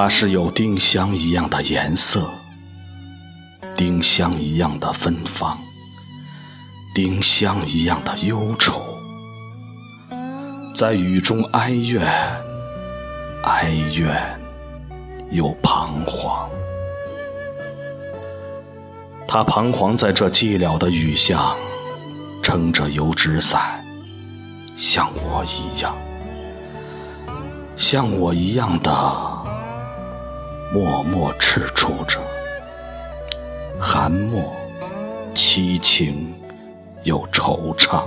它是有丁香一样的颜色，丁香一样的芬芳，丁香一样的忧愁，在雨中哀怨，哀怨又彷徨。他彷徨在这寂寥的雨巷，撑着油纸伞，像我一样，像我一样的。默默踟蹰着，寒默、凄情又惆怅。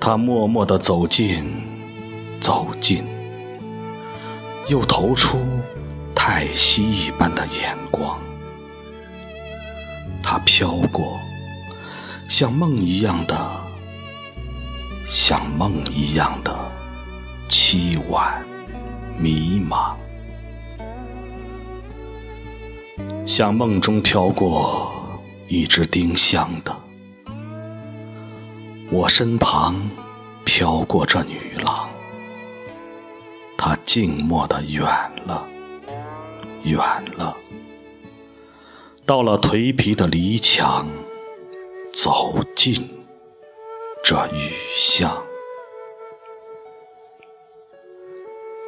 他默默地走近，走近，又投出太息一般的眼光。他飘过，像梦一样的，像梦一样的凄婉。迷茫，像梦中飘过一只丁香的，我身旁飘过这女郎，她静默的远了，远了，到了颓皮的篱墙，走进这雨巷。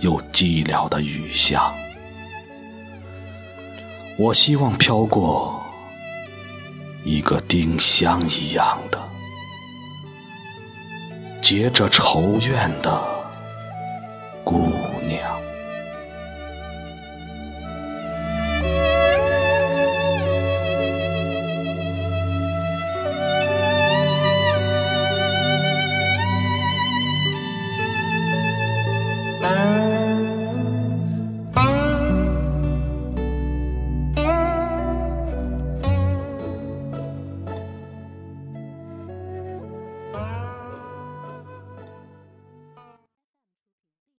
又寂寥的雨巷，我希望飘过一个丁香一样的、结着愁怨的孤。